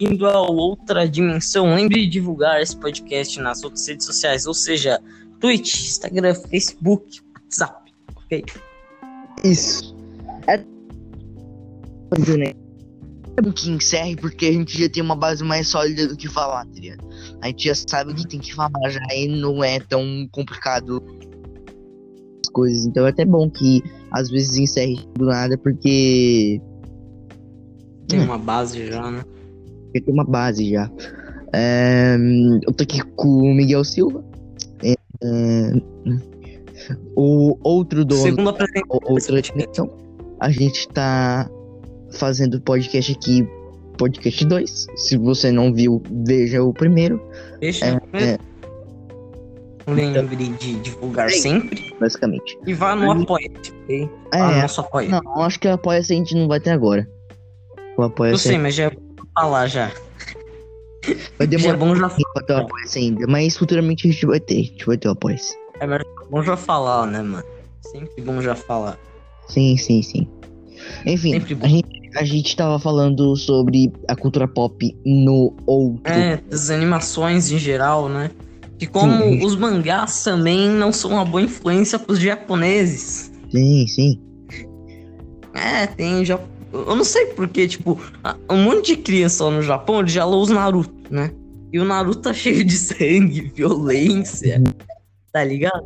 bem-vindo a outra dimensão. Lembre de divulgar esse podcast nas outras redes sociais, ou seja, Twitch, Instagram, Facebook, WhatsApp, ok? Isso. É. Né? É bom que encerre porque a gente já tem uma base mais sólida do que falar, tá ligado? A gente já sabe o que tem que falar já e não é tão complicado as coisas. Então é até bom que às vezes encerre do nada porque Tem uma base já, né? Porque tem uma base já. É, eu tô aqui com o Miguel Silva. É, é, o outro dono Segundo apresentador. o- outra dimensão. A gente tá fazendo podcast aqui, podcast 2. Se você não viu, veja o primeiro, Deixa É, eu é. Lembre de divulgar sempre basicamente. e vá no Apoia-se, ok? É, nosso apoia não, acho que o apoia-se a gente não vai ter agora. O Eu apoia-se sei, mas já é falar já. vai Já é demorar bom já, pra ter ainda, mas futuramente a gente vai ter, a gente vai ter o apoia-se. é melhor- bom já falar, né, mano? Sempre bom já falar. Sim, sim, sim. Enfim, a gente, a gente tava falando sobre a cultura pop no outro. É, das animações em geral, né? Que como Sim. os mangás também não são uma boa influência pros japoneses. Sim, sim. É, tem já. Eu não sei porque, tipo, um monte de criança lá no Japão ele já os Naruto, né? E o Naruto tá cheio de sangue, violência, tá ligado?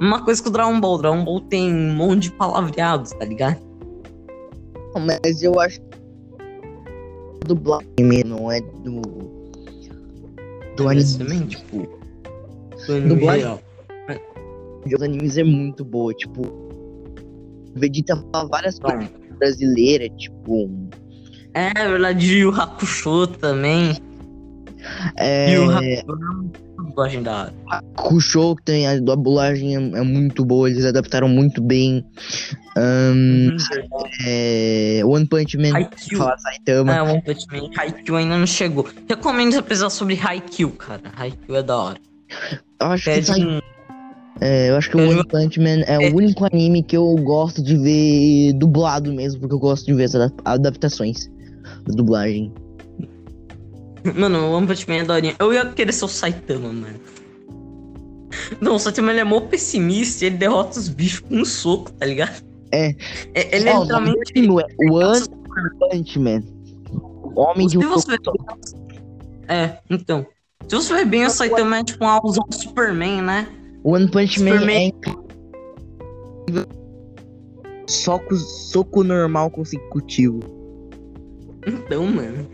Uma coisa que o Dragon Ball. O Dragon Ball tem um monte de palavreados, tá ligado? Mas eu acho que do blog não é do. Do anime. Esse também, tipo. Do anime Dublagem? animes é muito boa, tipo. Vegeta fala várias coisas brasileiras, tipo. É verdade, Yu Hakusho também. É. Yu Hakusho é da hora. Kusho, que tem a dublagem é, é muito boa, eles adaptaram muito bem. Ahn, Uhum. é, One Punch Man, Haikyuu. Saitama. É, One Punch Man. Haikyuu ainda não chegou. Recomendo você pesquisar sobre Haikyuu, cara. Haikyuu é da hora. Eu acho que, Pede sai- um... é, eu acho que o One Punch Man é o único anime que eu gosto de ver dublado mesmo, porque eu gosto de ver as adap- adaptações da dublagem. Mano, o One Punch Man é daorinha. Eu ia querer ser o Saitama, mano. Não, o Saitama ele é mó pessimista e ele derrota os bichos com um soco, tá ligado? É. É- ele é literalmente... o One Punch Man. Homem de um você. É, então. Se você ver bem, o Saitama é tipo uma alusão do Superman, né? One Punch Man Superman. é incrível. Soco, soco normal consecutivo. Então, mano.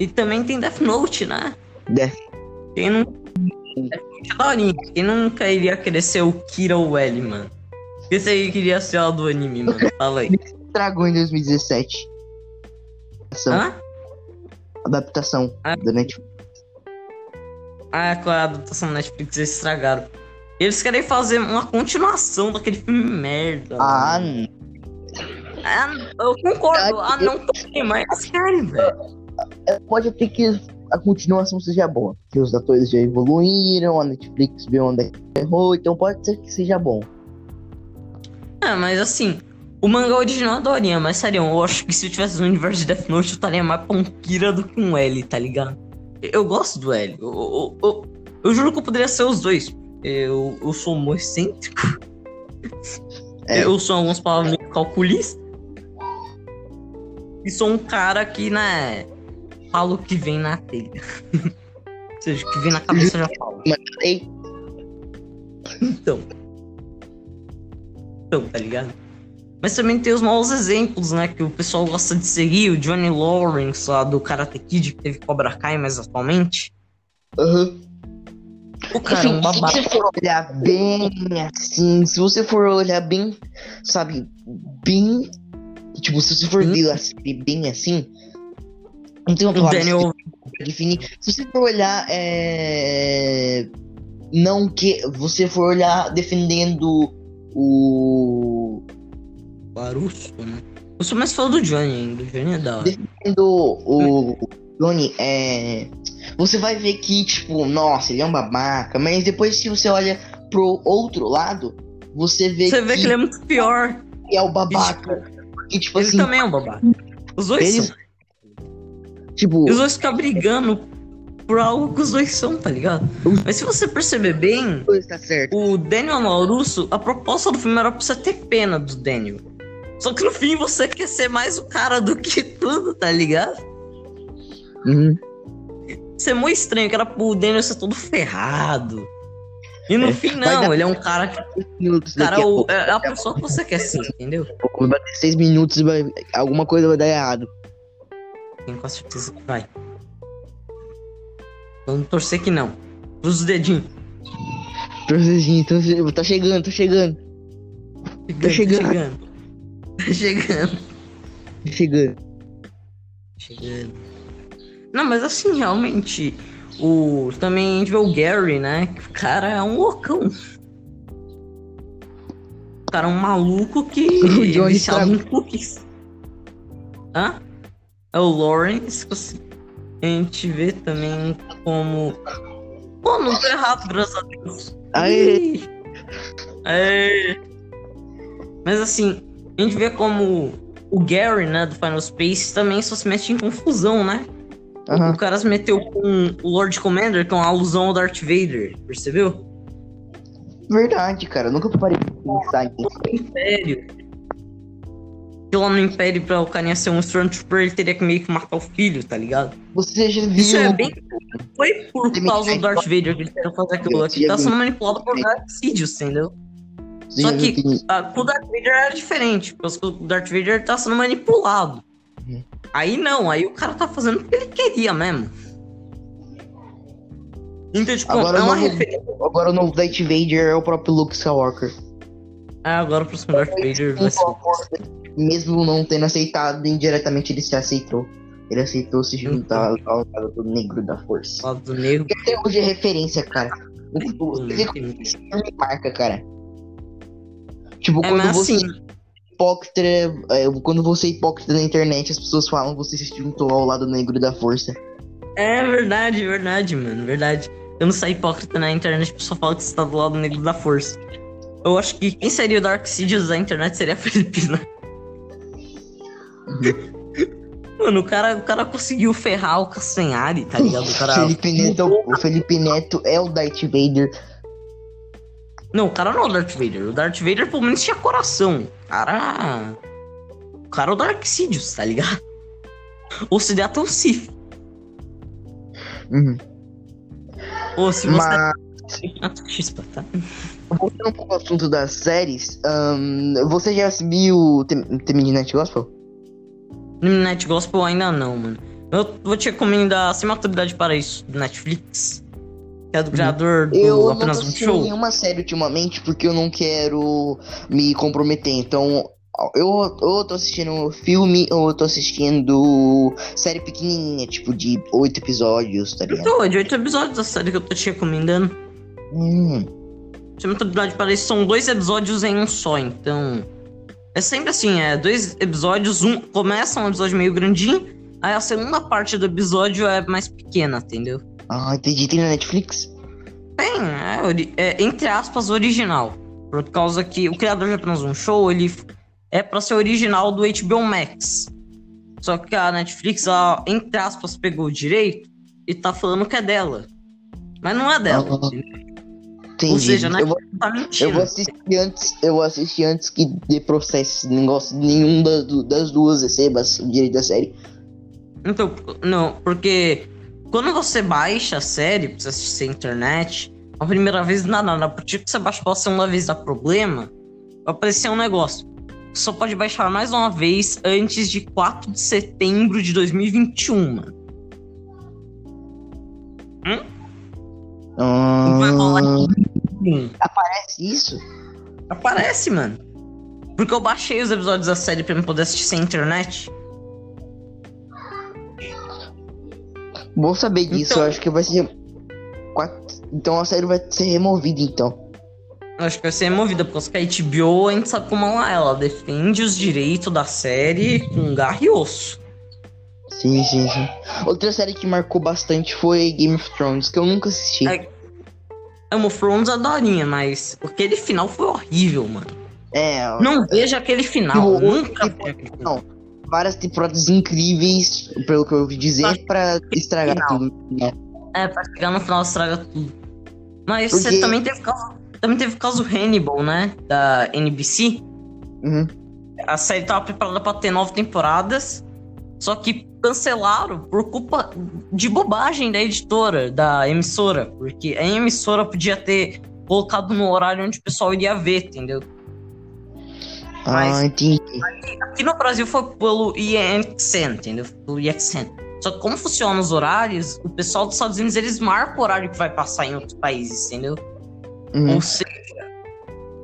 E também tem Death Note, né? Death. Quem não. Note é. Quem nunca iria querer ser o Kira ou o L, mano? Quem você queria ser o do anime, mano? Fala aí. Estragou em 2017. Adaptação, Hã? adaptação Ah. da Netflix. Ah, com a adaptação da Netflix eles estragaram. Eles querem fazer uma continuação daquele filme merda. Ah, mano. n- Ah, eu concordo. Ah, não tem, mas eles querem, velho. pode até que a continuação seja boa. Que os atores já evoluíram, a Netflix viu onde é que errou, então pode ser que seja bom. É, mas assim, o mangá original é daorinha, mas sério, eu acho que se eu tivesse no universo de Death Note, eu estaria mais Kira do que um L, tá ligado? Eu gosto do L. Eu, eu, eu- eu juro que eu poderia ser os dois. Eu, eu sou um excêntrico. É. Eu sou algumas palavras meio calculista. E sou um cara que, né, fala o que vem na telha. Ou seja, o que vem na cabeça eu já falo. Então. Então, tá ligado? Mas também tem os maus exemplos, né? Que o pessoal gosta de seguir. O Johnny Lawrence, lá do Karate Kid, que teve Cobra Kai mais atualmente. aham. O cara um Enfim, se você for olhar bem assim, se você for olhar bem, sabe, bem. Tipo, se você for Sim. ver a série bem assim. Não tem uma palavra Daniel. pra definir. Se você for olhar, é. Não que. Você for olhar defendendo o. Larusso, né? Eu sou mais fã do Johnny ainda. O Johnny é da hora. Defendendo o. Johnny, é. Você vai ver que, tipo, nossa, ele é um babaca. Mas depois, se você olha pro outro lado, você vê Você vê que ele é muito pior. é o babaca. E tipo Ele assim, também é um babaca. Os dois Eles- são. Tipo, os dois ficam brigando por algo que os dois são, tá ligado? Mas se você perceber bem, tá o Daniel Laurusso, a proposta do filme era pra você ter pena do Daniel. Só que no fim você quer ser mais o cara do que tudo, tá ligado? Uhum. Isso é muito estranho, que era pro ser todo ferrado. E no É, fim, não, ele é um cara que. Minutos Cara, o- pouco. é a pessoa que você quer ser, entendeu? Vai bater seis minutos e vai... alguma coisa vai dar errado. Tenho quase certeza que vai. Vamos torcer que não. Cruza os dedinhos. Processinho, tá che- tá chegando, tá chegando, Tá chegando. Tá chegando. tá chegando. Chegando. Não, mas assim, realmente. O... Também a gente vê o Gary, né? O cara é um loucão. O cara é um maluco que O é Johnny viciado em cookies. Hã? É o Lawrence. A gente vê também como. Pô, não tô errado, graças a Deus. Aê. Aê. Mas assim, a gente vê como o Gary, né, do Final Space, também só se mete em confusão, né? Aham. O cara se meteu com o Lord Commander, que é uma alusão ao Darth Vader, percebeu? Verdade, cara. eu Nunca parei de pensar nisso. Império. Que lá no Império, pra o carinha ser um Stormtrooper, ele teria que meio que matar o filho, tá ligado? Você já viu. Isso é bem. Foi por Você causa do Darth Vader que ele tentou fazer aquilo aqui. Tá sendo manipulado por Darth Sidious, entendeu? você Só que- o Darth Vader era diferente, porque o Darth Vader tá sendo manipulado. Uhum. Aí não, aí o cara tá fazendo o que ele queria mesmo. Então, tipo, Agora é uma referência. Agora o novo Darth Vader é o próprio Luke Skywalker. Ah, agora o próximo Darth Vader vai ser. Mesmo não tendo aceitado, indiretamente ele se aceitou. Ele aceitou se juntar Uhum. ao lado do negro da força. o lado do negro. Porque até hoje é referência, cara. O, o, esse filme marca, cara. Tipo, É, quando mas você assim, hipócrita, é, quando você é hipócrita na internet, as pessoas falam que você se juntou ao lado negro da força. é verdade, verdade, mano, verdade. Eu não sou hipócrita na internet, a pessoa fala que você tá do lado negro da força. Eu acho que quem seria o Dark Sidious da internet seria a Filipina. Mano, o cara, o cara conseguiu ferrar o Castanhari, tá ligado? O cara. Felipe Neto, é o- o Felipe Neto é o Darth Vader. Não, o cara não é o Darth Vader. O Darth Vader pelo menos tinha coração. Cara. O cara é o Dark Sidious, tá ligado? Ou se der até o Sif. Uhum. Ou se você. Mas Chispa, tá? voltando um pouco ao assunto das séries, ahn, você já viu The, The Midnight Gospel? Midnight Gospel ainda não, mano. Eu vou te recomendar Sem Maturidade para Isso, do Netflix. É do criador do. Eu não tô Apenas um assistindo Show. nenhuma série ultimamente porque eu não quero me comprometer. Então, eu ou eu tô assistindo filme ou eu tô assistindo série pequenininha, tipo de oito episódios, tá ligado? Então, de oito episódios da série que eu tô te recomendando. Hum, Sem Maturidade para Isso são dois episódios em um só, então. É sempre assim, é dois episódios, um começa um episódio meio grandinho, aí a segunda parte do episódio é mais pequena, entendeu? Ah, entendi. Tem na Netflix? Tem, é, é, entre aspas, original. Por causa que o criador de apenas um show, ele é pra ser original do HBO Max. Só que a Netflix, ela, entre aspas, pegou o direito e tá falando que é dela. Mas não é dela. Ah? Entendi. Ou seja, né? eu, vou, Tá eu vou assistir antes. Eu vou assistir antes que dê processo. De nenhum da- do- das duas receba o direito da série. Então, não, porque quando você baixa a série pra você assistir na internet, a primeira vez não dá nada. A partir que você baixa pela segunda vez dá problema, vai aparecer um negócio. Só pode baixar mais uma vez antes de 4 de setembro de 2021, mano. Vai rolar Ah, Hum, parece isso? Aparece, mano. Porque eu baixei os episódios da série pra eu poder assistir sem internet. Bom saber disso, Então- eu acho que vai ser. quatro- Então a série vai ser removida então. Eu acho que vai ser removida, porque que a HBO, a gente sabe como ela é. Ela defende os direitos da série com garra e osso. Sim, sim, sim. Outra série que marcou bastante foi Game of Thrones, que eu nunca assisti. É, Amo Thrones a darinha, mas aquele final foi horrível, mano. É, Não veja aquele final. o- Nunca final. não. Várias temporadas incríveis, pelo que eu ouvi dizer, pra estragar Não. tudo. né? É, pra chegar no final estraga tudo. Mas Porque- você também teve caso. Também teve o caso Hannibal, né? Da NBC. Uhum. A série tava preparada pra ter nove temporadas. Só que cancelaram por culpa de bobagem da editora, da emissora. Porque a emissora podia ter colocado no horário onde o pessoal iria ver, entendeu? Mas- Ah, entendi. Aqui no Brasil foi pelo IXN, entendeu? Pelo IXN. Só que como funcionam os horários, o pessoal dos Estados Unidos, eles marcam o horário que vai passar em outros países, entendeu? Uhum. Ou seja,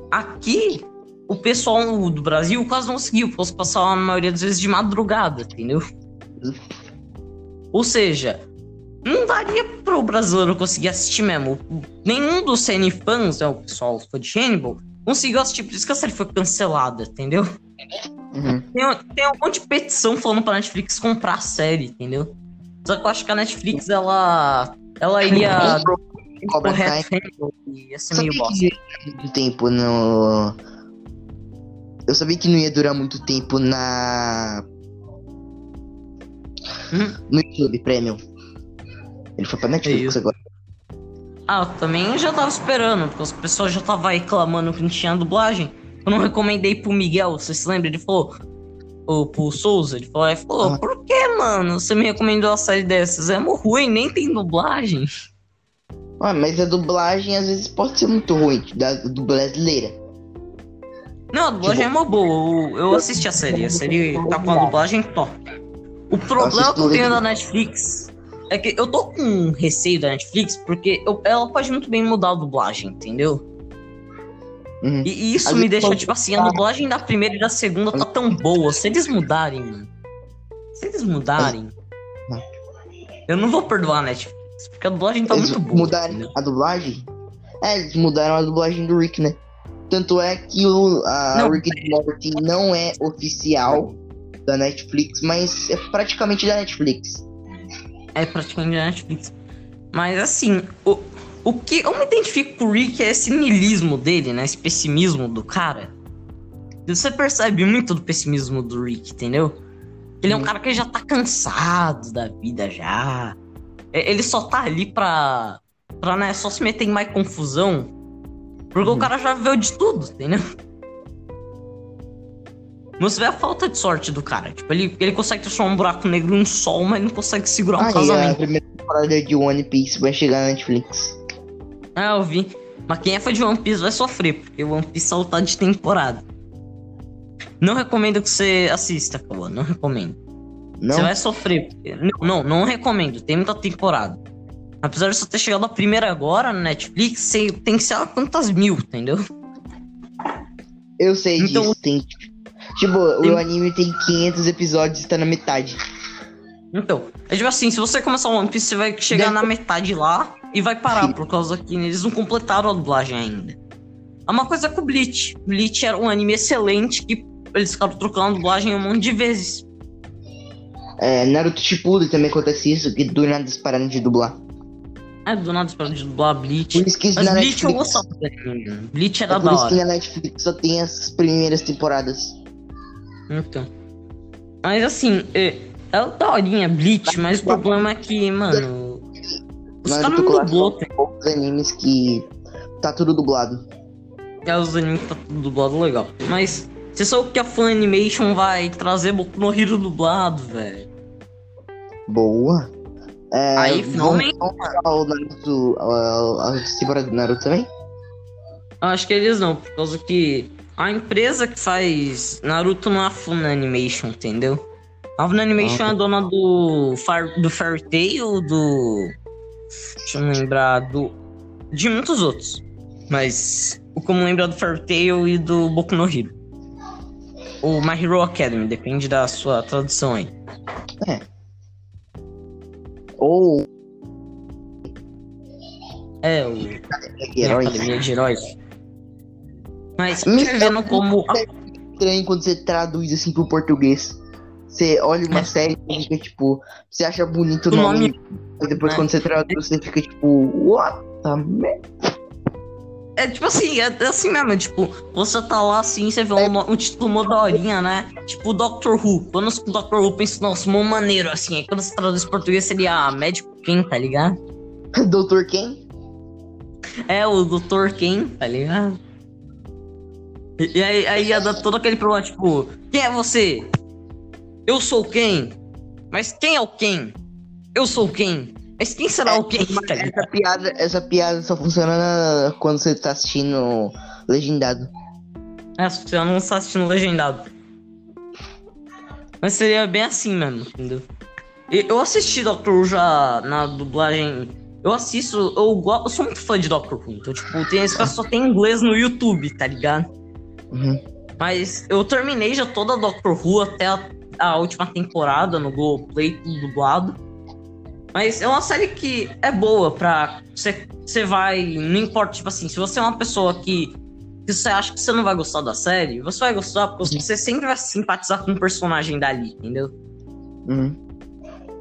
aqui, o pessoal do Brasil quase não conseguiu, eles passavam a maioria das vezes de madrugada, entendeu? Ou seja, não daria pro brasileiro conseguir assistir mesmo. Nenhum dos CN fãs, né, o pessoal fã de Hannibal, conseguiu assistir, por isso que a série foi cancelada, entendeu? Uhum. Tem, tem um monte de petição falando pra Netflix comprar a série, entendeu? Só que eu acho que a Netflix, ela. Ela iria. Cobra correto, Kai. ia ser meio bosta. muito tempo no. Eu sabia que não ia durar muito tempo na. Hum? No YouTube Premium. Ele foi pra Netflix agora. Ah, eu também já tava esperando, porque as pessoas já tava reclamando que não tinha dublagem. Eu não recomendei pro Miguel, você se lembra? Ele falou. Ou pro Souza, ele falou, ele falou Ah. por que, mano? Você me recomendou uma série dessas? É muito ruim, nem tem dublagem. Ah, mas a dublagem às vezes pode ser muito ruim, da do brasileira. Não, a dublagem Tipo- é uma boa. Eu, eu assisti a série. A série tá com a dublagem top. O problema que eu tenho da Netflix é que eu tô com receio da Netflix porque eu- ela pode muito bem mudar a dublagem, entendeu? Uhum. E, isso Às me deixa, pode tipo assim, a dublagem da primeira e da segunda tá tão boa. Se eles mudarem, mano. Se eles mudarem. Não. Eu não vou perdoar a Netflix. Porque a dublagem tá Eles muito boa. mudaram entendeu? a dublagem? É, eles mudaram a dublagem do Rick, né? Tanto é que o a Não. Rick and Morty não é oficial da Netflix, mas é praticamente da Netflix. É praticamente da Netflix. Mas assim, o, o que eu me identifico com o Rick é esse niilismo dele, né? Esse pessimismo do cara. Você percebe muito do pessimismo do Rick, entendeu? Ele é um Hum. cara que já tá cansado da vida já. Ele só tá ali pra. pra, né, só se meter em mais confusão. Porque o Uhum. cara já viveu de tudo, entendeu? Você vê a falta de sorte do cara. Tipo, ele, ele consegue transformar um buraco negro em um sol, mas não consegue segurar um Ah, e a casamento. primeira temporada de One Piece vai chegar na Netflix. Ah, eu vi. Mas quem é fã de One Piece vai sofrer, porque One Piece só tá de temporada. Não recomendo que você assista, Cauã. Não recomendo. Não? Você vai sofrer. Não, não, não recomendo. Tem muita temporada. Apesar de só ter chegado a primeira agora no Netflix, você tem que ser quantas mil, entendeu? Eu sei Então- disso. Tem, tipo, Tem- o anime tem 500 episódios e tá na metade. Então, é tipo assim, se você começar o One Piece, você vai chegar Deve- na metade lá e vai parar, Sim. por causa que eles não completaram a dublagem ainda. A uma coisa com o Bleach. Bleach era um anime excelente que eles ficaram trocando a dublagem um monte de vezes. É, Naruto Shippuden também acontece isso, que do nada eles pararam de dublar. É, do nada esperando de dublar Bleach. Por isso que Mas Bleach eu Netflix, gostava do anime. mano. Bleach é era por da isso que hora. na Netflix só tem as primeiras temporadas. Então. Mas assim, é, é daorinha Bleach, mas o problema é que, mano. Os caras não dublou, é um poucos animes que tá tudo dublado. É os animes que tá tudo dublado legal. Mas você sabe que a Fan Animation vai trazer Boku no Hero dublado, velho. Boa. É, Aí, finalmente, falar o Naruto, a, a temporada do Naruto também? Acho que eles não, por causa que a empresa que faz Naruto não é a Fun Animation, entendeu? A Fun Animation Ah. é dona do, Far, do Fairy Tail, do. Deixa eu lembrar, do. De muitos outros. Mas o me lembro é do Fairy Tail e do Boku no Hero. O My Hero Academy, depende da sua tradução aí. Ou É, o. Academia de Heróis. Mas Me vendo como. estranho quando você traduz assim pro português. Você olha uma É. série e fica tipo. Você acha bonito o nome, nome- mas depois É. quando você traduz, você fica tipo, what the merda? é tipo assim, é, é assim mesmo, é tipo, você tá lá assim, você vê um, um título mó daorinha, né? Tipo Doctor Who. Quando o Doctor Who pensa, nossa, mó maneiro, assim. Aí quando você traduz português seria médico quem, tá ligado? Doutor quem? É, o Doutor quem, tá ligado? E, e aí, aí ia dar todo aquele problema, tipo, quem é você? Eu sou quem? Mas quem é o quem? Eu sou quem? Mas quem será É, o quem? Tá? Essa piada, essa piada só funciona na- quando você tá assistindo legendado. É, se você não está assistindo legendado. Mas seria bem assim mesmo, entendeu? Eu assisti Doctor Who já na dublagem. Eu assisto, eu, eu sou muito fã de Doctor Who. Então, tipo, tem esse só tem inglês no YouTube, tá ligado? Uhum. Mas eu terminei já toda a Doctor Who até a, a última temporada no Globoplay, tudo dublado. Mas é uma série que é boa pra. Você, você vai. Não importa, tipo assim, se você é uma pessoa que, que você acha que você não vai gostar da série, você vai gostar porque você sempre vai simpatizar com o personagem dali, entendeu? Uhum.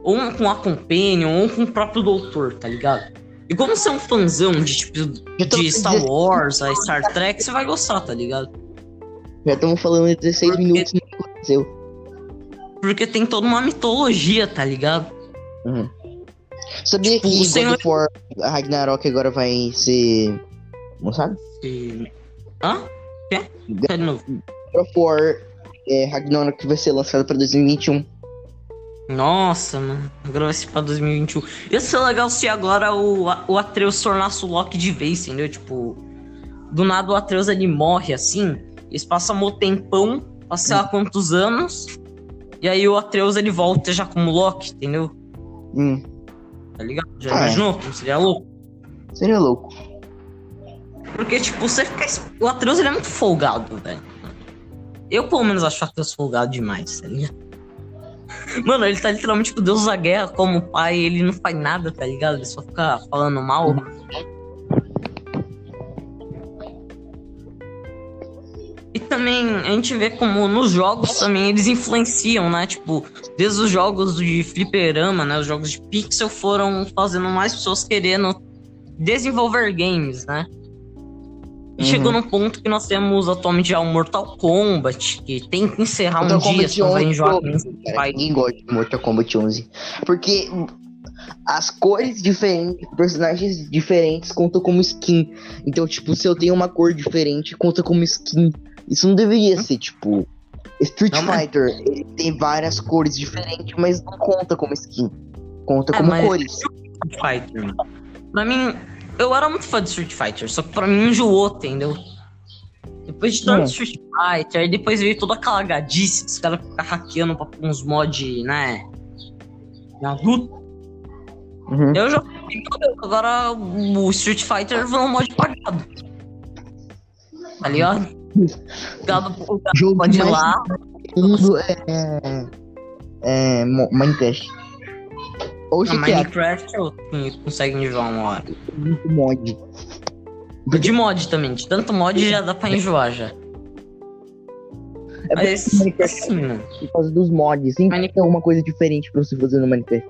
Ou com a Companion, ou com o próprio Doutor, tá ligado? E como você é um fãzão de tipo de Star Wars, a Star Trek, você vai gostar, tá ligado? Já estamos falando de 16 Porque- minutos não aconteceu. Porque tem toda uma mitologia, tá ligado? Uhum. Sabia Tipo, que o Senhor- God War Ragnarok agora vai ser. Não sabe? E... Hã? Quê? Novo? God of War é, Ragnarok vai ser lançado pra 2021. Nossa, mano. Agora vai ser pra 2021. Ia ser legal se agora o, o Atreus tornasse o Loki de vez, entendeu? Tipo, do nada o Atreus ele morre assim. Eles passam um tempão, passa sei lá quantos anos. E aí o Atreus ele volta já como Loki, entendeu? Hum, Tá ligado? Já Ah, é. imaginou? Como seria louco? seria louco. Porque, tipo, você fica. O Atreus ele é muito folgado, velho. Eu, pelo menos, acho o Atreus folgado demais, tá ligado? Mano, ele tá literalmente com o Deus da guerra como pai, ele não faz nada, tá ligado? Ele só fica falando mal. E também a gente vê como nos jogos também eles influenciam, né? Tipo, desde os jogos de fliperama, né? Os jogos de pixel foram fazendo mais pessoas querendo desenvolver games, né? E Uhum. chegou num ponto que nós temos atualmente já o Mortal Kombat, que tem que encerrar Mortal um dia, Kombat senão vai 11, enjoar ninguém gosta de Mortal Kombat 11. Porque as cores diferentes, personagens diferentes contam como skin. Então, tipo, se eu tenho uma cor diferente, conta como skin. Isso não deveria ser, tipo. Street Não, mas- Fighter, ele tem várias cores diferentes, mas não conta como skin. Conta É, como mas- cores. Street Fighter. Pra mim, eu era muito fã de Street Fighter, só que pra mim enjoou, entendeu? Depois de tanto Hum. Street Fighter, aí depois veio toda aquela gadice dos caras ficar hackeando pra uns mod, né? Adulto. Uhum. Eu já agora o Street Fighter virou um mod pagado. Tá ligado? Pagado o pode ir lá. mundo é. É. Mo- Minecraft. Ou Na GTA, Minecraft eu consegue enjoar uma hora. muito mod. De mod também, de tanto mod já dá pra enjoar já. É Mas assim, mano. por causa dos mods. Sempre Minecraft- tem alguma coisa diferente pra você fazer no Minecraft.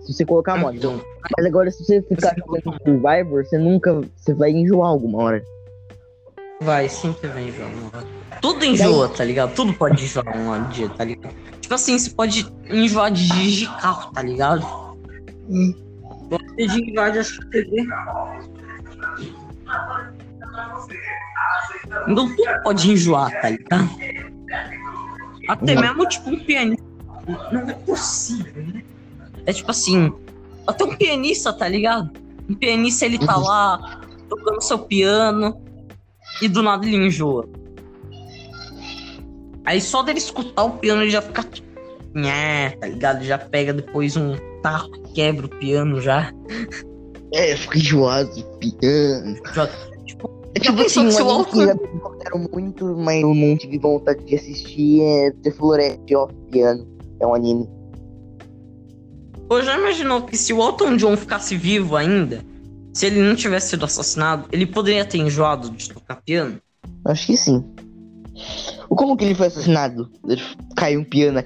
Se você colocar mod. Então, Mas agora, se você ficar Você jogando Survivor, você nunca. Você vai enjoar alguma hora. Vai, sempre vai enjoar uma hora. Tudo enjoa, tá ligado? Tudo pode enjoar um dia, tá ligado? Tipo assim, você pode enjoar de dirigir carro, tá ligado? Hum. Você de enjoar de assistir TV. Então tudo pode enjoar, tá ligado? Até Hum. mesmo, tipo, um pianista. Não é possível, né? É tipo assim, até um pianista, tá ligado? Um pianista, ele tá Uhum. lá tocando seu piano e do nada ele enjoa. Aí só dele escutar o piano ele já fica. Nhé, tá ligado? Já pega depois um taco e quebra o piano já. É, eu fico enjoado de piano. Já- É tipo assim, um o que Alckmin- já me recomendaram muito, mas eu não tive vontade de assistir é The Florest of Piano. É um anime. Pô, já imaginou que se o Elton John ficasse vivo ainda, se ele não tivesse sido assassinado, ele poderia ter enjoado de tocar piano? Acho que sim. Como que ele foi assassinado? Ele caiu um piano.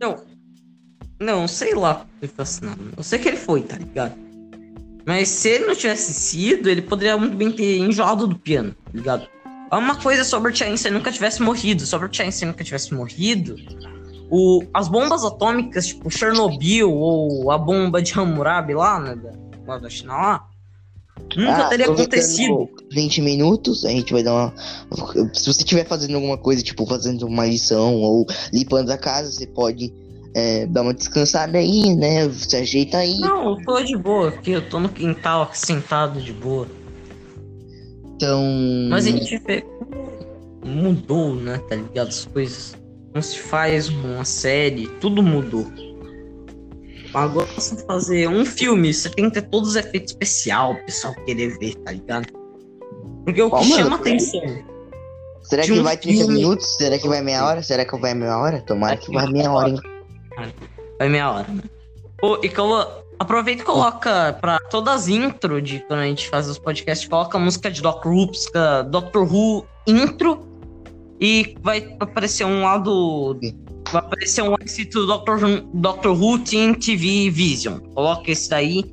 Não. Não, sei lá como ele foi assassinado. Eu sei que ele foi, tá ligado? Mas se ele não tivesse sido, ele poderia muito bem ter enjoado do piano, tá ligado? Uma coisa se o Einstein nunca tivesse morrido. Se o Einstein nunca tivesse morrido, o, as bombas atômicas, tipo Chernobyl ou a bomba de Hammurabi lá, né, da, lá da China lá, nunca Ah, teria acontecido. 20 minutos, a gente vai dar uma. Se você estiver fazendo alguma coisa, tipo fazendo uma lição ou limpando a casa, você pode é, dar uma descansada aí, né? Se ajeita aí. Não, eu tô de boa aqui, eu tô no quintal aqui sentado de boa. Então. Mas a gente mudou, né, tá ligado? As coisas. Não se faz uma série, tudo mudou. Agora você fazer um filme, você tem que ter todos os efeitos especial, o pessoal querer ver, tá ligado? Porque o que Qual, mano? chama atenção. Será que um vai 30 filme- minutos? Será que vai meia hora? Será que vai meia hora? Tomara que vai meia hora, hein? Vai meia hora, né? Pô, e colo... aproveita e coloca pra todas as intro de quando a gente faz os podcasts, coloca a música de Who, música Doctor Who intro e vai aparecer um lado. Vai aparecer um escrito Doctor, Doctor Who TV Vision. Coloca esse daí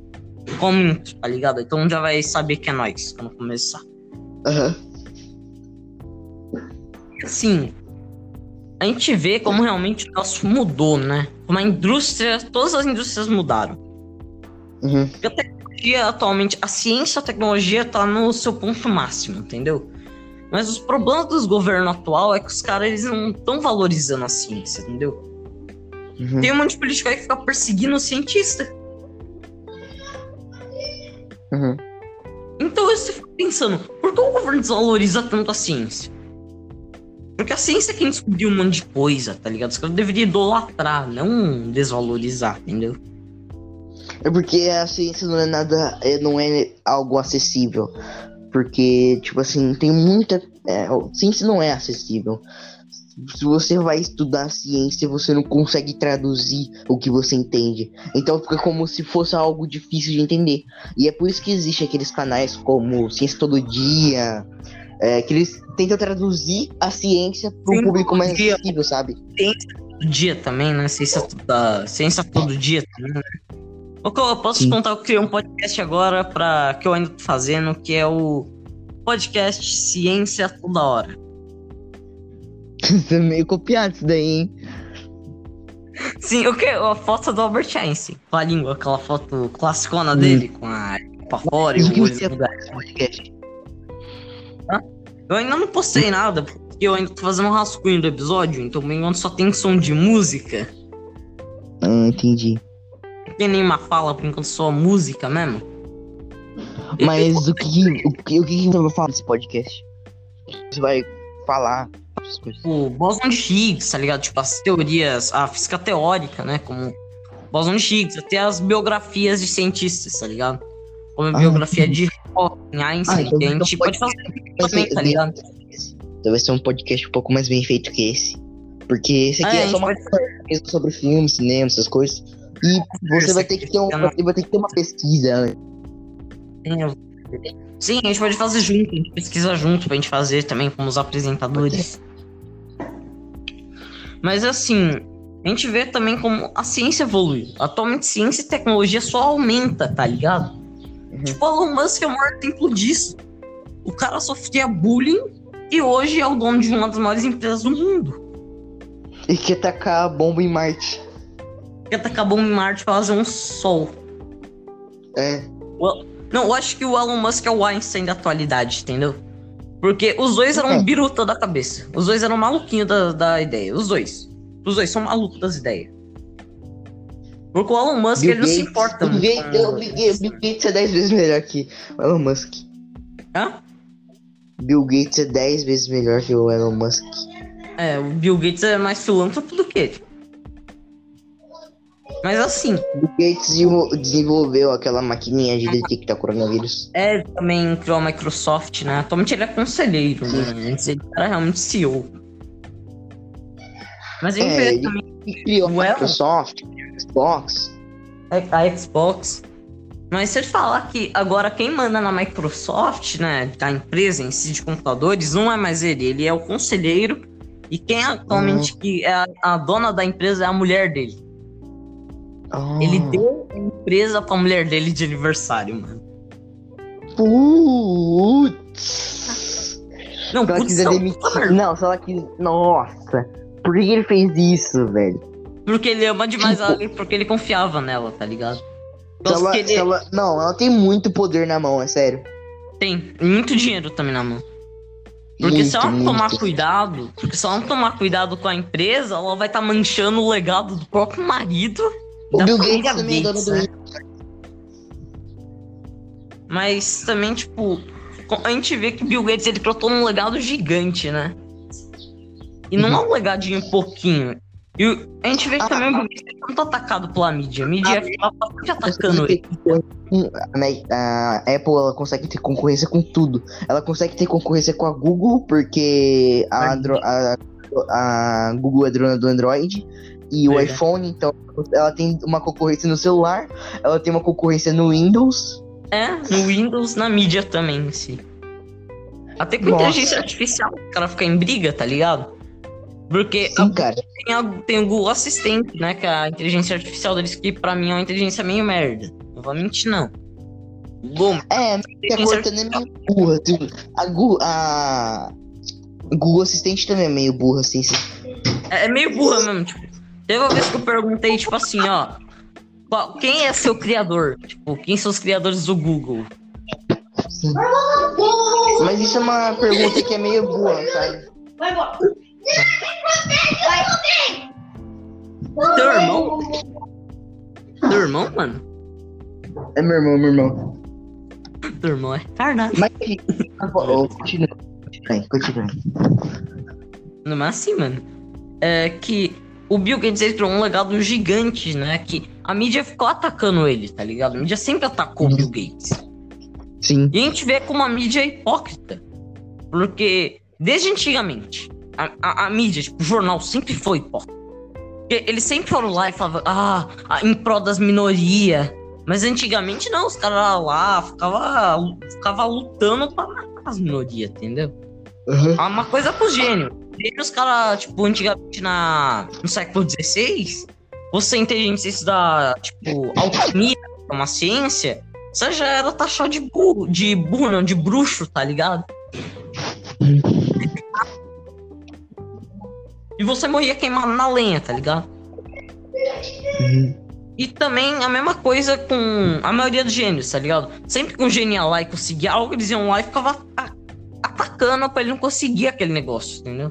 como intro, tá ligado? Então já vai saber que é nós quando começar. Aham. assim, a gente vê como realmente o negócio mudou, né? Como a indústria, todas as indústrias mudaram. Uhum. Porque a tecnologia atualmente, a ciência e a tecnologia tá no seu ponto máximo, entendeu? Mas os problemas dos governos atual é que os caras eles não estão valorizando a ciência, entendeu? Uhum. Tem um monte de político aí que fica perseguindo o cientista. Uhum. Então você fica pensando, por que o governo desvaloriza tanto a ciência? Porque a ciência é quem descobriu um monte de coisa, tá ligado? Os caras deveriam idolatrar, não desvalorizar, entendeu? É porque a ciência não é nada. é- não é algo acessível. Porque, tipo assim, tem muita. É, ciência não é acessível. Se você vai estudar ciência, você não consegue traduzir o que você entende. Então fica como se fosse algo difícil de entender. E é por isso que existem aqueles canais como Ciência Todo Dia, é, que eles tentam traduzir a ciência para um público mais Dia. acessível, sabe? Todo dia também, né? Ciência, toda, ciência todo dia também, né? Ô, eu posso Sim. te contar que eu criei um podcast agora pra, que eu ainda tô fazendo, que é o podcast Ciência Toda Hora. Você é meio copiado isso daí, hein? Sim, o que? A foto do Albert Einstein. Com a língua, aquela foto classicona Hum. dele, com a pra fora e o olho no lugar. podcast? Eu ainda não postei nada, porque eu ainda tô fazendo um rascunho do episódio, então por enquanto só tem som de música. Ah, entendi. Não tem nenhuma fala, por enquanto só música mesmo. Mas o que, o que, o que você vai falar nesse podcast? Você vai falar essas coisas. Tipo, bóson de Higgs, tá ligado? Tipo, as teorias, a física teórica, né? Como bóson de Higgs, até as biografias de cientistas, tá ligado? Como a Ah, biografia de Hawking, Einstein, Ah, então que a gente pode pode fazer também, tá ligado? Então vai ser um podcast um pouco mais bem feito que esse. Porque esse aqui É, é, só uma coisa sobre filme, cinema, essas coisas. E você vai ter que ter, um, você vai ter que ter uma pesquisa. né? Sim, a gente pode fazer junto, a gente pesquisa junto pra gente fazer também como os apresentadores. Mas assim, a gente vê também como a ciência evolui. Atualmente, ciência e tecnologia só aumenta, tá ligado? Uhum. Tipo, o Elon Musk é o maior exemplo disso. O cara sofria bullying e hoje é o dono de uma das maiores empresas do mundo. E quer tacar a bomba em Marte. Quer tacar bomba em Marte pra fazer um sol. É. Não, eu acho que o Elon Musk é o Einstein da atualidade, entendeu? Porque os dois eram É. biruta da cabeça. Os dois eram maluquinhos da, da ideia. Os dois. Os dois são malucos das ideias. Porque o Elon Musk, Bill ele não se Gates- importa Bill. Gates, com- Bill Gates- Bill Gates é 10 vezes melhor que o Elon Musk. Hã? Bill Gates é 10 vezes melhor que o Elon Musk. É, o Bill Gates é mais filântropo do que ele. Mas assim, Bill Gates desenvol- desenvolveu aquela maquininha de detectar coronavírus. é também criou a Microsoft, né? Atualmente ele é conselheiro, né? Antes ele era realmente CEO. Mas a gente É, ele- também criou O a Microsoft, Xbox. a Xbox. Mas se ele falar que agora quem manda na Microsoft, né, da empresa em si de computadores, não é mais ele, ele é o conselheiro. E quem atualmente que é a, a dona da empresa é a mulher dele. Ah, Ele deu a empresa pra mulher dele de aniversário, mano. Putz. Não, Se ela putz, quiser demitir. Não, se ela quiser. Nossa. Por que ele fez isso, velho? Porque ele ama demais ela e porque ele confiava nela, tá ligado? Se ela, ele se ela- Não, ela tem muito poder na mão, é sério. tem muito dinheiro também na mão. Porque se ela não Muito, tomar muito. cuidado, porque se ela não tomar cuidado com a empresa, ela vai estar manchando o legado do próprio marido. O Bill Gates também é dono do né? Mas também, tipo, a gente vê que Bill Gates ele plantou um legado gigante, né? E não é um legadinho pouquinho. E a gente vê que também o Bill Gates é muito atacado pela mídia. A mídia tá bastante atacando ele. A Apple ela consegue ter concorrência com tudo. Ela consegue ter concorrência com a Google, porque a, a- a Google é dona do Android e o iPhone, então ela tem uma concorrência no celular, ela tem uma concorrência no Windows. É, no Windows, na mídia também em si. Até com Nossa. inteligência artificial, o cara fica em briga, tá ligado? Porque Sim, tem, a- tem o Google Assistente, né? Que é a inteligência artificial deles, que pra mim é uma inteligência meio merda. Não vou mentir, não. Google, É, que a Cortana é meio burra. tipo, A, Gu- a Google Assistente também é meio burra, assim. assim. É, é meio burra mesmo, tipo. Teve uma vez que eu perguntei, tipo assim, ó. qual- quem é seu criador? Tipo, quem são os criadores do Google? Mas isso é uma pergunta que é meio burra, sabe? Teu irmão? Teu irmão, mano? É meu irmão, meu irmão. Teu irmão é retardado. Mas continua. Continua, é assim, mano. É que o Bill Gates ele criou um legado gigante, né? Que a mídia ficou atacando ele, tá ligado? A mídia sempre atacou o Bill Gates. Sim. E a gente vê como a mídia é hipócrita. Porque desde antigamente, a, a, a mídia, tipo, o jornal sempre foi hipócrita. Porque eles sempre foram lá e falavam, ah, em prol das minorias. Mas antigamente não, os caras lá ficavam ficava lutando pra matar as minorias, entendeu? Uhum. Uma coisa com os Gênios, os caras, tipo, antigamente na, no século XVI, você inteligência estudar, tipo, alquimia, que é uma ciência, você já era taxado de burro, de burro, não, de bruxo, tá ligado? E você morria queimado na lenha, tá ligado? E também a mesma coisa com a maioria dos gênios, tá ligado? Sempre que um gênio ia lá e conseguia algo, eles iam lá e ficava atacando pra ele não conseguir aquele negócio, entendeu?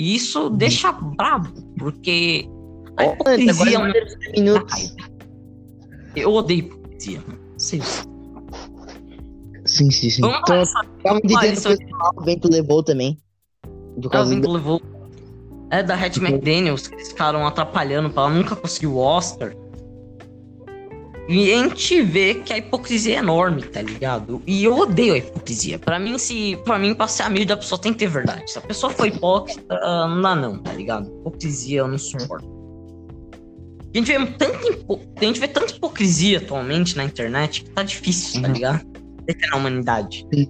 E isso deixa brabo, porque a Ó, hipocrisia é agora minutos. Eu odeio hipocrisia, isso. Sim, sim, sim. Vamos Então, lá, Fale dizendo que o vento levou também. Por o do... levou. É da Hattie McDaniels, que eles ficaram atrapalhando pra ela nunca conseguir o Oscar. E a gente vê que a hipocrisia é enorme, tá ligado? E eu odeio a hipocrisia. Pra mim, se. Pra mim, pra ser amigo da pessoa tem que ter verdade. Se a pessoa for hipócrita, ah, não dá não, tá ligado? Hipocrisia eu não suporto. A gente, vê tanta hipo- a gente vê tanta hipocrisia atualmente na internet que tá difícil, tá Uhum. ligado? Defender a humanidade. Sim.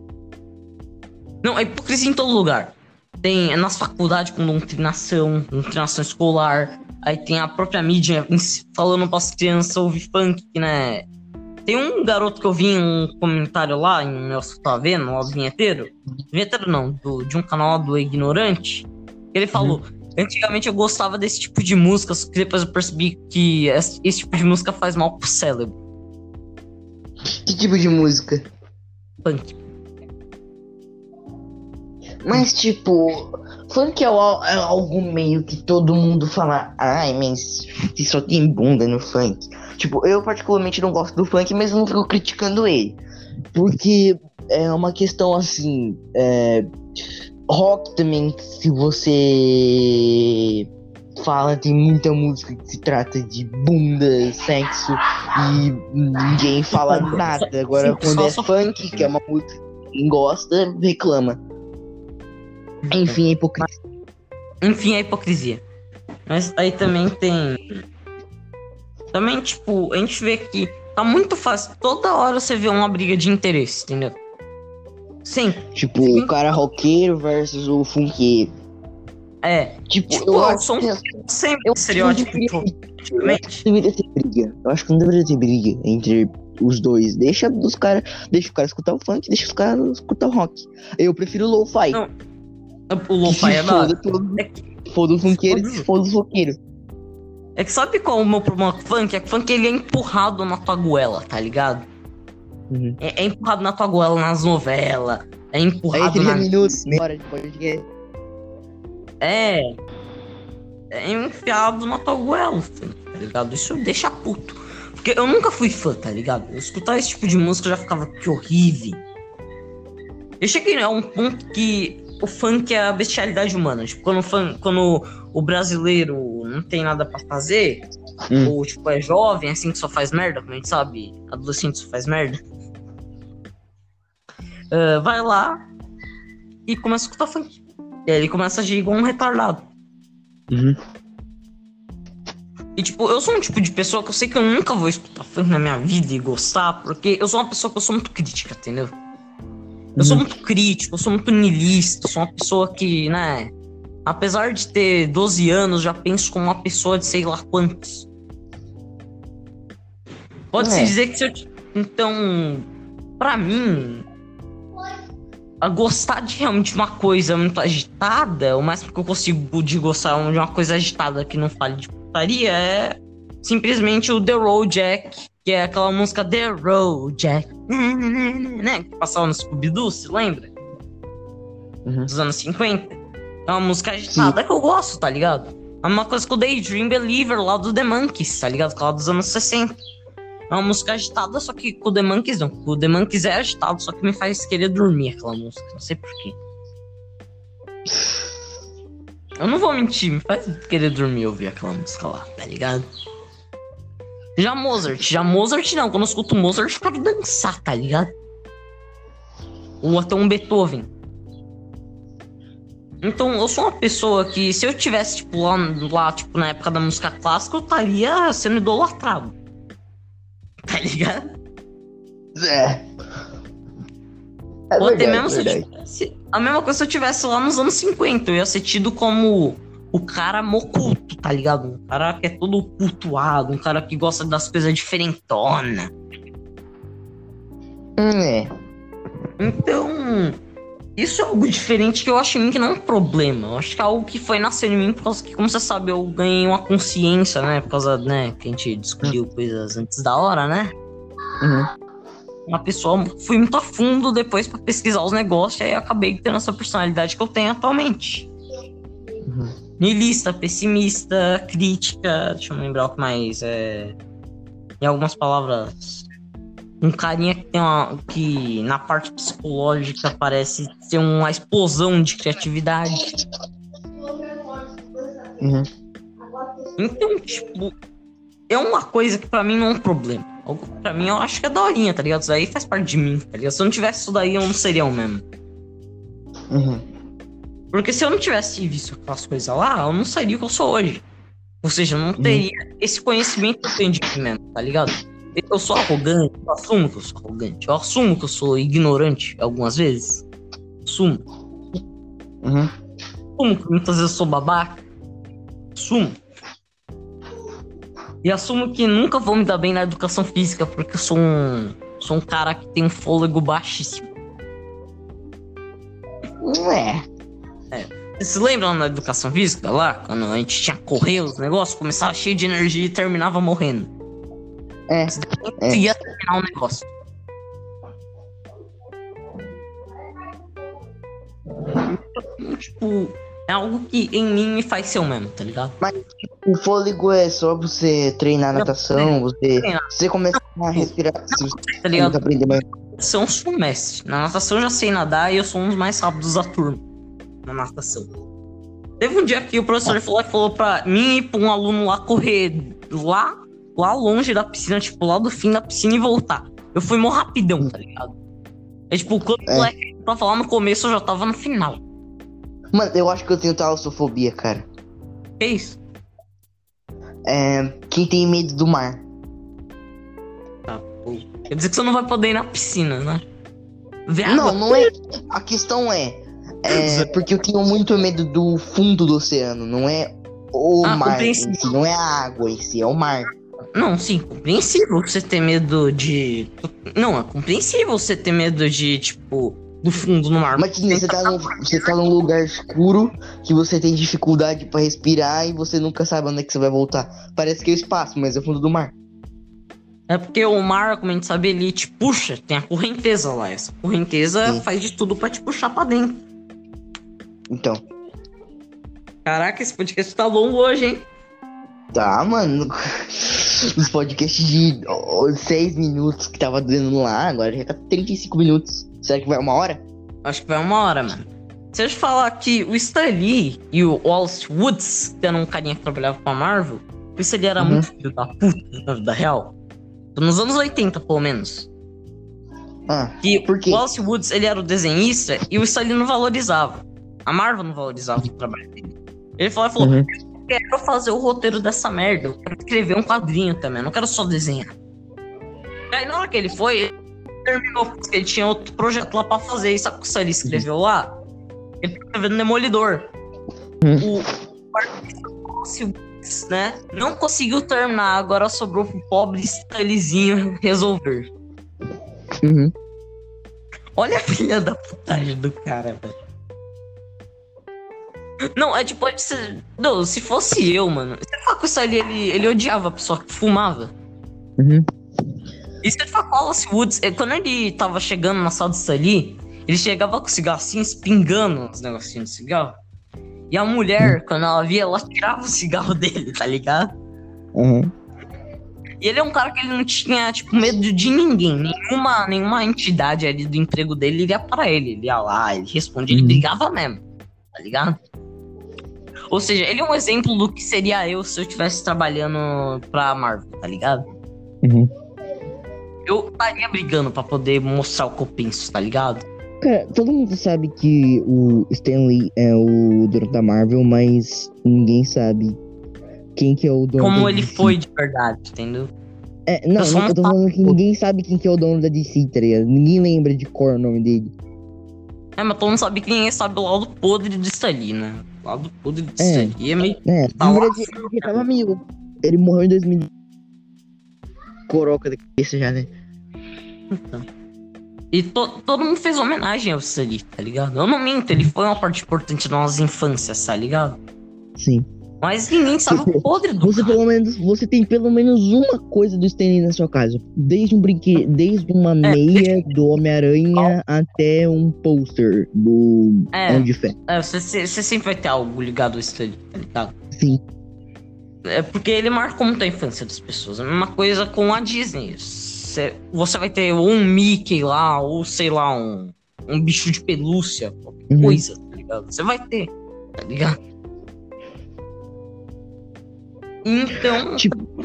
Não, a hipocrisia em todo lugar. Tem é nas faculdades com doutrinação, doutrinação escolar. Aí tem a própria mídia falando pras crianças ouvir funk, né? Tem um garoto que eu vi em um comentário lá, em meu tá vendo, do Vinheteiro. Vinheteiro não, do- de um canal do Ignorante. Ele falou: Antigamente eu gostava desse tipo de música, só que depois eu percebi que esse, esse tipo de música faz mal pro cérebro. Que tipo de música? Funk. Mas, tipo, funk é, é algo meio que todo mundo fala, ai, mas só tem bunda no funk. Tipo, eu particularmente não gosto do funk, mas não fico criticando ele. Porque é uma questão assim. é, rock também, se você fala, tem muita música que se trata de bunda, sexo, e ninguém fala nada. Agora, quando é funk, que é uma música que quem gosta, reclama. Enfim, é hipocrisia. Enfim, a hipocrisia. Mas aí também tem. Também, tipo, a gente vê que tá muito fácil. Toda hora você vê uma briga de interesse, entendeu? Sempre. Tipo, o cara roqueiro versus o funkeiro. É, Tipo, Tipo, eu acho sou um- que sempre Eu estereótipo. deveria- tipo, Eu que deveria ter briga. Eu acho que não deveria ter briga entre os dois. Deixa os caras. Deixa o cara escutar o funk, deixa os caras escutar o rock. Eu prefiro o lo-fi. Não, O lo-fi é da foda É o funkeiro, Foda- o funkeiro. é que sabe qual é o meu problema com o funk? É que o funk ele é empurrado na tua goela, tá ligado? Uhum. É, é empurrado na tua goela nas novelas. É Aí empurrado 30 na. minutos, meia hora de podcast. É. É enfiado na tua goela, funk, tá ligado? Isso deixa puto. Porque eu nunca fui fã, tá ligado? Eu escutar esse tipo de música eu já ficava que horrível. Eu cheguei a um ponto que o funk é a bestialidade humana. Tipo, quando o, quando o brasileiro não tem nada pra fazer, Hum. ou tipo, é jovem, assim que só faz merda, como a gente sabe, adolescente só faz merda. ah, vai lá e começa a escutar funk. E aí ele começa a agir igual um retardado. Uhum. E tipo, eu sou um tipo de pessoa que eu sei que eu nunca vou escutar funk na minha vida e gostar, porque eu sou uma pessoa que eu sou muito crítica, entendeu? Eu sou Uhum. muito crítico, eu sou muito niilista, sou uma pessoa que, né, apesar de ter 12 anos, já penso como uma pessoa de sei lá quantos. Pode-se É. dizer que se eu. Então, pra mim, a gostar de realmente uma coisa muito agitada, o mais que eu consigo de gostar de uma coisa agitada que não fale de putaria é simplesmente o The Road Jack, que é aquela música The Road Jack, né? Que passava no Scooby-Doo, se lembra? Uhum. Dos anos 50. É uma música agitada que eu gosto, tá ligado? É uma coisa com o Daydream Believer lá do The Monkeys, tá ligado? Aquela dos anos 60. É uma música agitada, só que com o The Monkeys não. O The Monkeys é agitado, só que me faz querer dormir aquela música. Não sei porquê. Eu não vou mentir, me faz querer dormir ouvir aquela música lá, tá ligado? Já Mozart, já Mozart não. Quando eu escuto Mozart, eu quero dançar, tá ligado? Ou até um Beethoven. Então, eu sou uma pessoa que, se eu tivesse, tipo, lá, lá tipo, na época da música clássica, eu estaria sendo idolatrado. Tá ligado? É. É Ou até mesmo se eu tivesse. A mesma coisa se eu tivesse lá nos anos 50. Eu ia ser tido como o cara moculto, tá ligado? Um cara que é todo cultuado, um cara que gosta das coisas diferentonas. Hum, é. Então, isso é algo diferente que eu acho em mim que não é um problema. Eu acho que é algo que foi nascendo em mim por causa que, como você sabe, eu ganhei uma consciência, né? Por causa, né, que a gente descobriu coisas antes da hora, né? Uhum. Uma pessoa, fui muito a fundo depois pra pesquisar os negócios e aí acabei tendo essa personalidade que eu tenho atualmente. Uhum. Nihilista, pessimista, crítica, deixa eu lembrar o que mais. É... Em algumas palavras. Um carinha que tem uma. que na parte psicológica parece ser uma explosão de criatividade. Uhum. Então, tipo, é uma coisa que pra mim não é um problema. Pra mim eu acho que é daorinha, tá ligado? Isso aí faz parte de mim, tá ligado? Se eu não tivesse isso daí, eu não seria o mesmo. Uhum. Porque se eu não tivesse visto aquelas coisas lá, eu não seria o que eu sou hoje. Ou seja, eu não teria esse conhecimento que eu tenho de mim mesmo, tá ligado? Eu sou arrogante, eu assumo que eu sou arrogante. Eu assumo que eu sou ignorante algumas vezes. Assumo. Uhum. Assumo que muitas vezes eu sou babaca. Assumo. E assumo que nunca vou me dar bem na educação física, porque eu sou um. Sou um cara que tem um fôlego baixíssimo. Não é. Vocês se lembram na educação física lá? Quando a gente tinha correr os negócios, começava cheio de energia e terminava morrendo. É. É. Ia terminar o negócio. Tipo, é algo que em mim me faz ser o mesmo, tá ligado? O fôlego é só você treinar natação, você, Treinar. você começar a respirar. Se você Tá ligado? aprender mais. sou um mestre. Na natação eu já sei nadar e eu sou um dos mais rápidos da turma. Na natação. Teve um dia que o professor falou, falou pra mim e pra um aluno lá correr lá, lá longe da piscina, tipo, lá do fim da piscina e voltar. Eu fui mó rapidão, tá ligado? É tipo, quando o É. moleque pra falar no começo, eu já tava no final. Mano, eu acho que eu tenho talassofobia, cara. Que isso? É. Quem tem medo do mar. Quer dizer que você não vai poder ir na piscina, né? Ver Não, não é. A questão é. É, porque eu tenho muito medo do fundo do oceano, não é o Ah, mar si, não é a água em si, é o mar. Não, sim, compreensível você ter medo de. Não, é compreensível você ter medo de, tipo, do fundo no mar. Imagina, você tá, num, você tá num lugar escuro que você tem dificuldade pra respirar e você nunca sabe onde é que você vai voltar. Parece que é o espaço, mas é o fundo do mar. É porque o mar, como a gente sabe, ele te puxa, tem a correnteza lá. Essa correnteza Sim. faz de tudo pra te puxar pra dentro. Então, Caraca, esse podcast tá longo hoje, hein? tá, mano. Os podcasts de 6 minutos que tava dando lá, agora já tá 35 minutos. Será que vai uma hora? Acho que vai uma hora, mano. Se eu te falar que o Stan Lee e o Wallace Woods, que era um carinha que trabalhava com a Marvel, o Stan Lee era Uhum. muito filho da puta na vida real. Nos anos 80, pelo menos. Ah, Que Por quê? o Wallace Woods, ele era o desenhista e o Stan Lee não valorizava. A Marvel não valorizava o trabalho dele. Ele falou, falou Uhum. eu quero fazer o roteiro dessa merda, eu quero escrever um quadrinho também, eu não quero só desenhar. Aí na hora que ele foi, ele terminou, porque ele tinha outro projeto lá pra fazer. E sabe o que Lee escreveu lá? Ele tá escrevendo Demolidor. Uhum. O né? Não conseguiu terminar, agora sobrou pro pobre Stan Leezinho resolver. uhum. Olha a filha da putagem do cara, velho. Não, é tipo, pode ser. Não, se fosse eu, mano. Você fala com isso ali, ele, ele odiava a pessoa que fumava. Uhum. E você fala com o Wallace Woods, é, quando ele tava chegando na sala disso ali, ele chegava com o cigarro assim, espingando os negocinhos de cigarro. E a mulher, quando ela via, ela tirava o cigarro dele, tá ligado? Uhum. E ele é um cara que ele não tinha, tipo, medo de ninguém. Nenhuma, nenhuma entidade ali do emprego dele iria para ele. Ele ia lá, ele respondia, ele Uhum. brigava mesmo. Tá ligado? Ou seja, ele é um exemplo do que seria eu se eu estivesse trabalhando pra Marvel, tá ligado? Uhum. Eu estaria brigando pra poder mostrar o que eu penso, tá ligado? Cara, todo mundo sabe que o Stanley é o dono da Marvel, mas ninguém sabe quem que é o dono Como da ele DC. foi de verdade, entendeu? É, não, Eu não, eu tô falando que ninguém sabe quem que é o dono da DC, tá ligado? Ninguém lembra de cor o nome dele. É, mas todo mundo sabe que ninguém sabe o lado podre do Stanley, né? O lado podre do É. Stanley é meio. É, Tá lá. verdade, ele tava amigo. Ele morreu em 2000. Coroca da cabeça já, né? Então. E to- todo mundo fez homenagem ao Stanley, tá ligado? Eu não minto, ele foi uma parte importante da nossa infância, tá ligado? Sim. Mas ninguém sabe o podre do Você cara. pelo menos, você tem pelo menos uma coisa do Stanley na sua casa. Desde um brinquedo, desde uma meia do Homem-Aranha até um pôster do É. Homem de Fé. É, você, você- sempre vai ter algo ligado ao Stanley, tá ligado? Sim. É porque ele marcou muito a infância das pessoas. É a mesma coisa com a Disney. Você, você vai ter ou um Mickey lá, ou sei lá, um, um bicho de pelúcia, qualquer Uhum. coisa, tá ligado? Você vai ter, tá ligado? Então. Tipo-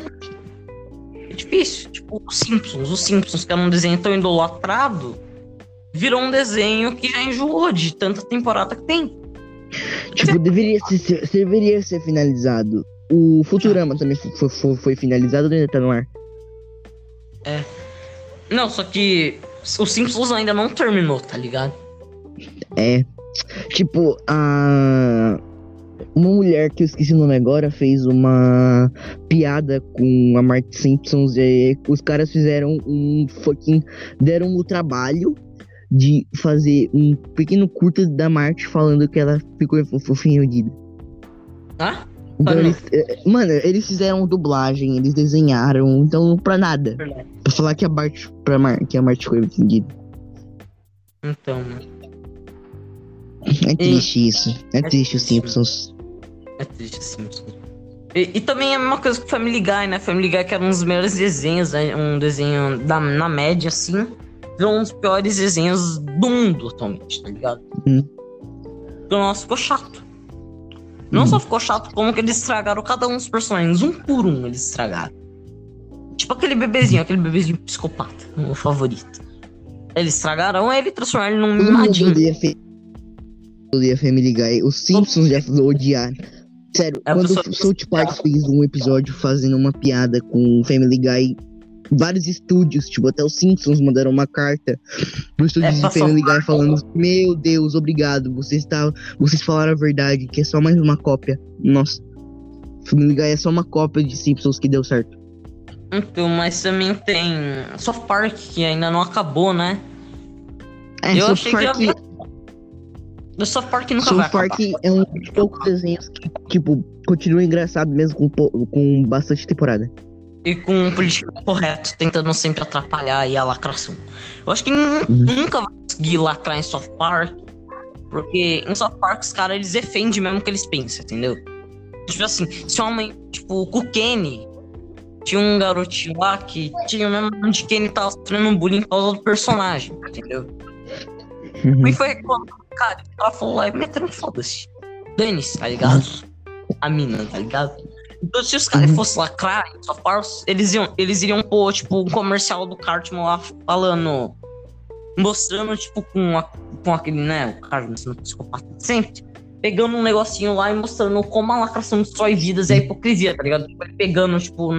É difícil. Tipo, os Simpsons. Os Simpsons, que era um desenho tão idolatrado, virou um desenho que já enjoou de tanta temporada que tem. Tipo, deveria ser, deveria ser finalizado. O Futurama também foi, foi, foi finalizado ou ainda tá no ar? Não, só que os Simpsons ainda não terminou, tá ligado? É. Tipo, a. Uma mulher que eu esqueci o nome agora fez uma piada com a Mark Simpsons e os caras fizeram um fucking. deram o trabalho de fazer um pequeno curta da Mark falando que ela ficou fofinha erudida. Ah? Então Ah, eles. eh, Mano, eles fizeram dublagem, eles desenharam, então pra nada. Verdade. Pra falar que a Bart, pra Mar, que a Mark ficou ofendida. Então, mano. É triste isso. É, triste os. Simpsons. É triste Simpsons. E, e também é a mesma coisa que Family Guy, né? Family Guy que era um dos melhores desenhos, né? um desenho da, na média, assim. Virou um dos piores desenhos do mundo atualmente, tá ligado? Hum. Porque o nosso ficou chato. Não Hum. só ficou chato, como que eles estragaram cada um dos personagens. Um por um eles estragaram. Tipo aquele bebezinho, aquele bebezinho psicopata, o meu favorito. Eles estragaram ele e transformaram ele num Todo mimadinho. Fe- odeia Family Guy. Os Simpsons já odiaram. Sério, É, quando o South Park fez um episódio fazendo uma piada com Family Guy, vários estúdios, tipo, até os Simpsons mandaram uma carta pro estúdio É, de Family Guy falando: Meu Deus, obrigado, vocês, tá, vocês falaram a verdade, que é só mais uma cópia. Nossa, Family Guy é só uma cópia de Simpsons que deu certo. Então, mas também tem South Park, que ainda não acabou, né? É, Eu South achei que Park, O South Park nunca vai South Park acabar. é um dos poucos desenhos que, tipo, continua engraçado mesmo com, com bastante temporada. E com um político correto, tentando sempre atrapalhar aí a lacração. Eu acho que Uhum. nunca vai conseguir lacrar em South Park, porque em South Park os caras eles defendem mesmo o que eles pensam, entendeu? Tipo assim, se uma mãe, tipo, com o Kenny, tinha um garotinho lá que tinha o mesmo nome de Kenny e tava sofrendo um bullying por causa do personagem, entendeu? Uhum. E foi reclamando, cara, ela falou lá, metendo foda-se. Dane-se, tá ligado? A mina, tá ligado? Então, se os caras Uhum. fossem lacrar eles, iam, eles iriam pôr, tipo, um comercial do Cartman lá falando. Mostrando, tipo, com, a, com aquele, né? O Cartman sendo psicopata sempre. Pegando um negocinho lá e mostrando como a lacração destrói vidas e a hipocrisia, tá ligado? Tipo, ele pegando, tipo,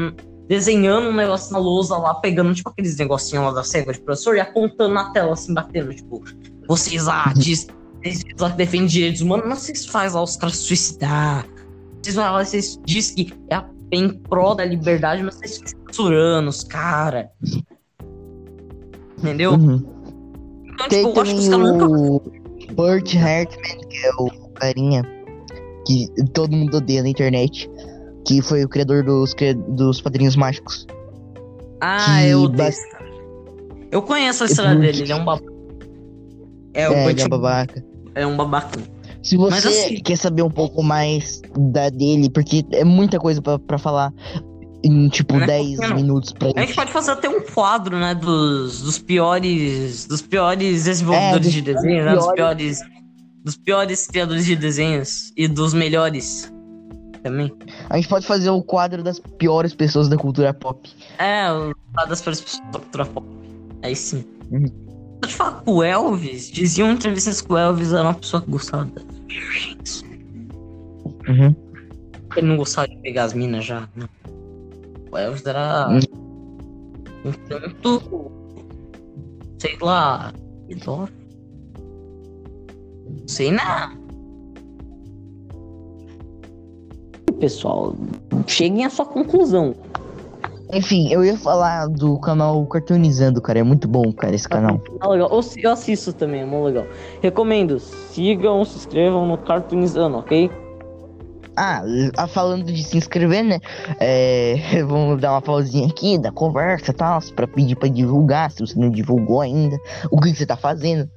desenhando um negócio na lousa lá, pegando, tipo, aqueles negocinhos lá da cega de professor e apontando na tela, assim, batendo, tipo, vocês lá, diz, vocês lá que defendem direitos humanos, mas vocês fazem lá os caras suicidar. Vocês lá, vocês dizem que é em prol da liberdade, mas vocês censurando os caras. Entendeu? Uhum. Então, Tem tipo, eu acho que os caras nunca. o Burt Hartman, que é o carinha que todo mundo odeia na internet, que foi o criador dos, dos Padrinhos Mágicos. Ah, eu odeio. Eu conheço a história Burt- dele, ele é um babaca. É, o É, é um babaca. é um babaca. Se você Mas assim- quer saber um pouco mais da dele, porque é muita coisa pra, pra falar em tipo Não é 10 pouquinho, não. minutos pra A gente pode fazer até um quadro, né, dos, dos piores, dos piores desenvolvedores É, de desenho, né, dos piores. dos piores criadores de desenhos e dos melhores também. A gente pode fazer o quadro das piores pessoas da cultura pop. É, o lado das piores pessoas da cultura pop. Aí sim. Uhum. Pode falar com o Elvis, diziam entrevistas que o Elvis era uma pessoa que gostava das virgens. Uhum. Ele não gostava de pegar as minas já, não. O Elvis era Hum. um tanto, sei lá, pedófilo. Sei não. Pessoal, cheguem à sua conclusão. Enfim, eu ia falar do canal Cartoonizando, cara. É muito bom, cara, esse canal. Ah, legal. Eu, assisto também, é muito legal. Recomendo, sigam, se inscrevam no Cartoonizando, ok? Ah, ah, falando de se inscrever, né? É, vamos dar uma pausinha aqui da conversa e tal, pra pedir pra divulgar, se você não divulgou ainda. O que, que você tá fazendo?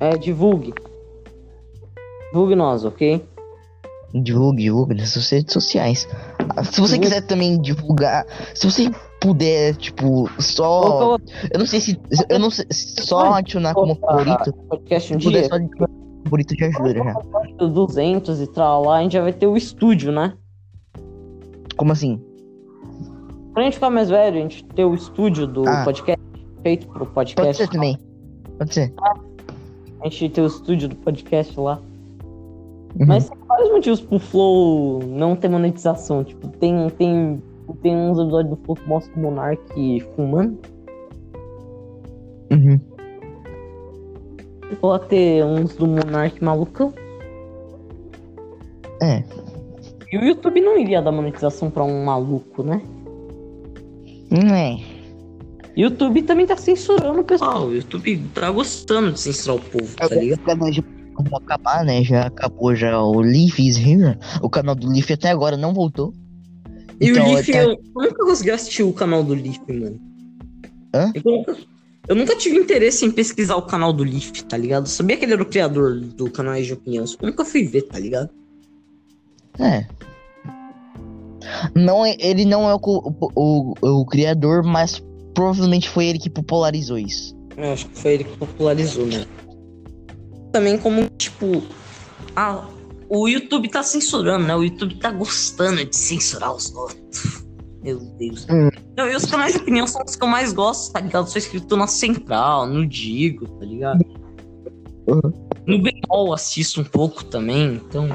É, divulgue. Divulgue nós, ok? Divulgue, divulgue nas suas redes sociais. Ah, Se você quiser também divulgar, se você puder, tipo, só. Eu não sei se. Eu não sei. Só adicionar como favorito. podcast um dia, só adicionar como favorito já ajuda já. 200 e tal lá, a gente já vai ter o estúdio, né? Como assim? Pra gente ficar mais velho, a gente ter o estúdio do Ah. podcast, feito pro Pode podcast. ser também. Pode ser. A gente ter o estúdio do podcast lá. Uhum. Mas vários motivos pro Flow não ter monetização. Tipo, tem, tem, tem uns episódios do Flow que mostram o Monark fumando. Uhum. Ou ter uns do Monark malucão. É. E o YouTube não iria dar monetização pra um maluco, né? Não é. YouTube também tá censurando o pessoal. O YouTube tá gostando de censurar o povo, tá ligado? Vamos acabar, né? Já acabou já o Leaf is here. O canal do Leaf até agora não voltou. E Então, o Leaf, tá- eu nunca consegui assistir o canal do Leaf, mano. Hã? Eu nunca, eu nunca tive interesse em pesquisar o canal do Leaf, tá ligado? Eu sabia que ele era o criador do canal de opinião, eu nunca fui ver, tá ligado? É. Não é, ele não é o, o, o, o criador, mas provavelmente foi ele que popularizou isso. Eu acho que foi ele que popularizou, né? Também como, tipo, ah, o YouTube tá censurando, né? O YouTube tá gostando de censurar os outros. Meu Deus. Hum. Não, e os canais de opinião são os que eu mais gosto, tá ligado? Sou inscrito na Central, no Digo, tá ligado? Uhum. No Bemol assisto um pouco também, então.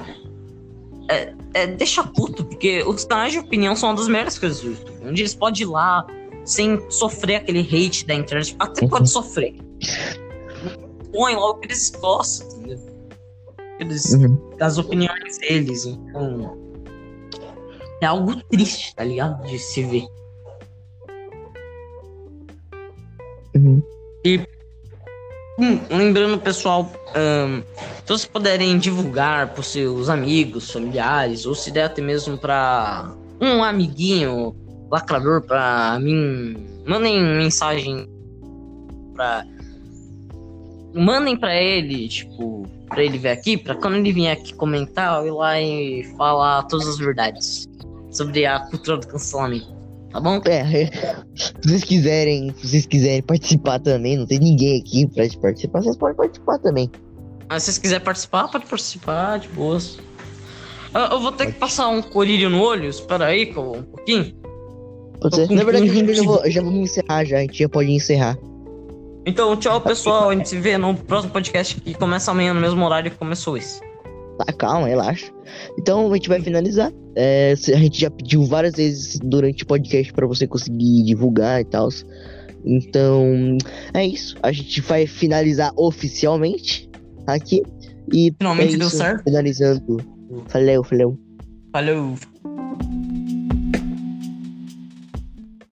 É, é, deixa puto, porque os canais de opinião são uma das melhores coisas do YouTube. Onde eles podem ir lá sem sofrer aquele hate da internet. Até pode sofrer. Põe lá o que eles gostam? Eles, Uhum. Das opiniões deles. Então. É algo triste, tá ligado? De se ver. Uhum. Hum, lembrando, pessoal, se vocês puderem divulgar para seus amigos, familiares, ou se der até mesmo para um amiguinho lacrador para mim, mandem mensagem para mandem para ele, tipo, para ele vir aqui, para quando ele vier aqui comentar, eu ir lá e falar todas as verdades sobre a cultura do cancelamento. Tá bom? É, se vocês quiserem, se vocês quiserem participar também, não tem ninguém aqui pra participar, vocês podem participar também. Mas se vocês quiserem participar, pode participar, de boas. Ah, Eu vou ter que passar um colírio no olho, espera aí, um pouquinho. Pode ser. Na verdade, eu já vou, já vou me encerrar já, a gente já pode encerrar. Então, tchau, pessoal. A gente se vê no próximo podcast que começa amanhã no mesmo horário que começou esse. Tá, calma, relaxa. Então a gente vai finalizar. É, a gente já pediu várias vezes durante o podcast pra você conseguir divulgar e tal. Então é isso. A gente vai finalizar oficialmente aqui. E Finalmente é deu isso, certo. Finalizando. Valeu, valeu. Valeu.